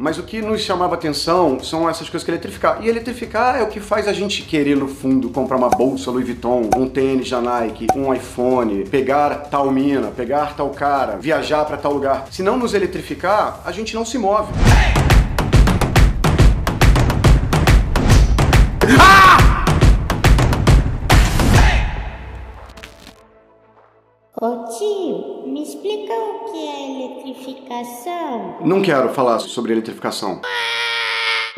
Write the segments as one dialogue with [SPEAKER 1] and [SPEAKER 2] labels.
[SPEAKER 1] Mas o que nos chamava atenção são essas coisas que eletrificar. E eletrificar é o que faz a gente querer, no fundo, comprar uma bolsa Louis Vuitton, um tênis da Nike, um iPhone, pegar tal mina, pegar tal cara, viajar para tal lugar. Se não nos eletrificar, a gente não se move.
[SPEAKER 2] Ô tio, me explica o que é eletrificação?
[SPEAKER 1] Não quero falar sobre eletrificação.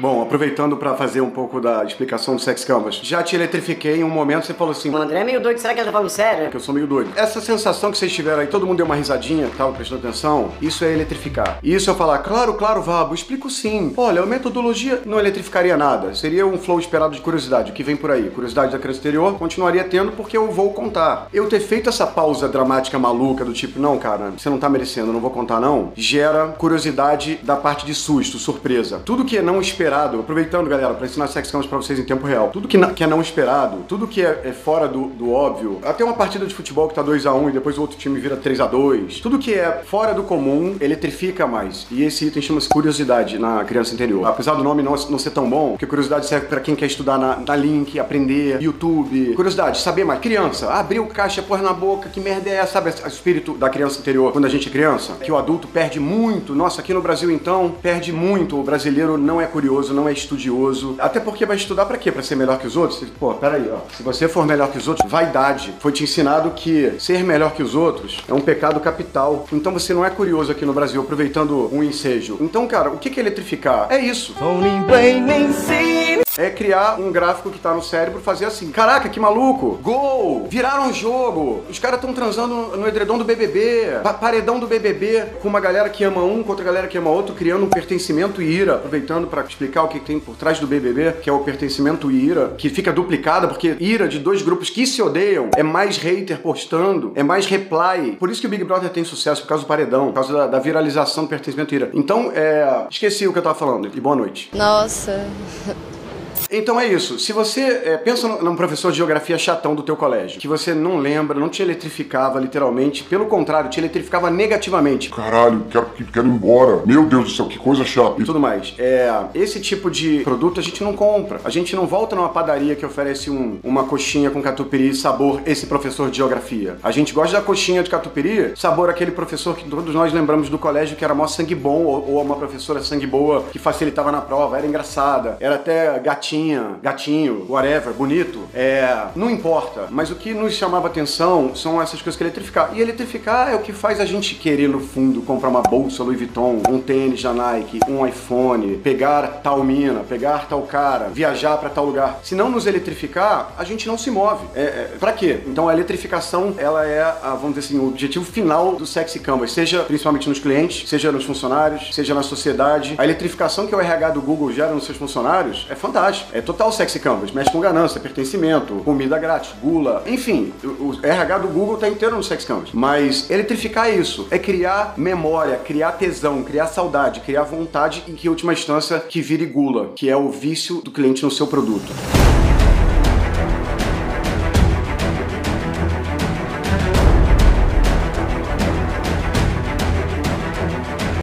[SPEAKER 1] Bom, aproveitando para fazer um pouco da explicação do Sex Canvas, já te eletrifiquei em um momento, você falou assim,
[SPEAKER 3] O André é meio doido, será que ele tá falando sério?
[SPEAKER 1] que eu sou meio doido. Essa sensação que vocês tiveram aí, todo mundo deu uma risadinha tal, prestando atenção, isso é eletrificar. E isso eu falar, claro, claro, Vabo, explico sim. Olha, a metodologia não eletrificaria nada, seria um flow esperado de curiosidade, o que vem por aí. Curiosidade da criança exterior, continuaria tendo porque eu vou contar. Eu ter feito essa pausa dramática maluca do tipo, não, cara, você não tá merecendo, eu não vou contar não, gera curiosidade da parte de susto, surpresa. Tudo que é não esperado, aproveitando, galera, pra ensinar Sex Canvas pra vocês em tempo real, tudo que, que é não esperado, tudo que é, é fora do, do óbvio, até uma partida de futebol que tá 2x1 e depois o outro time vira 3x2, tudo que é fora do comum eletrifica mais. E esse item chama-se curiosidade na criança interior. Apesar do nome não, não ser tão bom, porque curiosidade serve pra quem quer estudar na, na link, aprender, YouTube. Curiosidade, saber mais. Criança, abriu caixa, pôr na boca, que merda é essa? Sabe o espírito da criança interior quando a gente é criança? Que o adulto perde muito. Nossa, aqui no Brasil então, perde muito. O brasileiro não é curioso, não é estudioso. Até porque vai estudar pra quê? Pra ser melhor que os outros? Pô, peraí, ó. Se você for melhor que os outros, vaidade. Foi te ensinado que ser melhor que os outros é um pecado capital. Então você não é curioso aqui no Brasil, aproveitando um ensejo. Então, cara, o que é eletrificar? É isso. É criar um gráfico que tá no cérebro fazer assim. Caraca, que maluco! Gol! Viraram jogo! Os caras estão transando no edredom do BBB, pa- paredão do BBB, com uma galera que ama um contra a galera que ama outro, criando um pertencimento e ira. Aproveitando pra explicar o que tem por trás do BBB, que é o pertencimento e ira, que fica duplicada porque ira de dois grupos que se odeiam é mais hater postando, é mais reply. Por isso que o Big Brother tem sucesso, por causa do paredão, por causa da, da viralização do pertencimento e ira. Então, é. Esqueci o que eu tava falando. E boa noite.
[SPEAKER 4] Nossa.
[SPEAKER 1] Então é isso. Se você é, pensa num professor de geografia chatão do teu colégio, que você não lembra, não te eletrificava literalmente, pelo contrário, te eletrificava negativamente.
[SPEAKER 5] Caralho, quero, quero ir embora. Meu Deus do céu, que coisa chata.
[SPEAKER 1] E tudo mais. É, esse tipo de produto a gente não compra. A gente não volta numa padaria que oferece um- uma coxinha com catupiry sabor esse professor de geografia. A gente gosta da coxinha de catupiry, sabor aquele professor que todos nós lembramos do colégio que era mó sangue bom, ou, ou uma professora sangue boa que facilitava na prova, era engraçada, era até gatinha, gatinho, whatever, bonito. É, não importa. Mas o que nos chamava atenção são essas coisas que eletrificar. E eletrificar é o que faz a gente querer, no fundo, comprar uma bolsa Louis Vuitton, um tênis da Nike, um iPhone, pegar tal mina, pegar tal cara, viajar pra tal lugar. Se não nos eletrificar, a gente não se move. É, é, pra quê? Então a eletrificação, ela é, a, vamos dizer assim, o objetivo final do Sexy Canvas, seja principalmente nos clientes, seja nos funcionários, seja na sociedade. A eletrificação que o RH do Google gera nos seus funcionários é fantástica. É total Sexy Canvas. Mexe com ganância, pertencimento, comida grátis, gula. Enfim, o, RH do Google tá inteiro no Sexy Canvas. Mas eletrificar isso. É criar memória, criar tesão, criar saudade, criar vontade e que, em última instância, que vire gula, que é o vício do cliente no seu produto.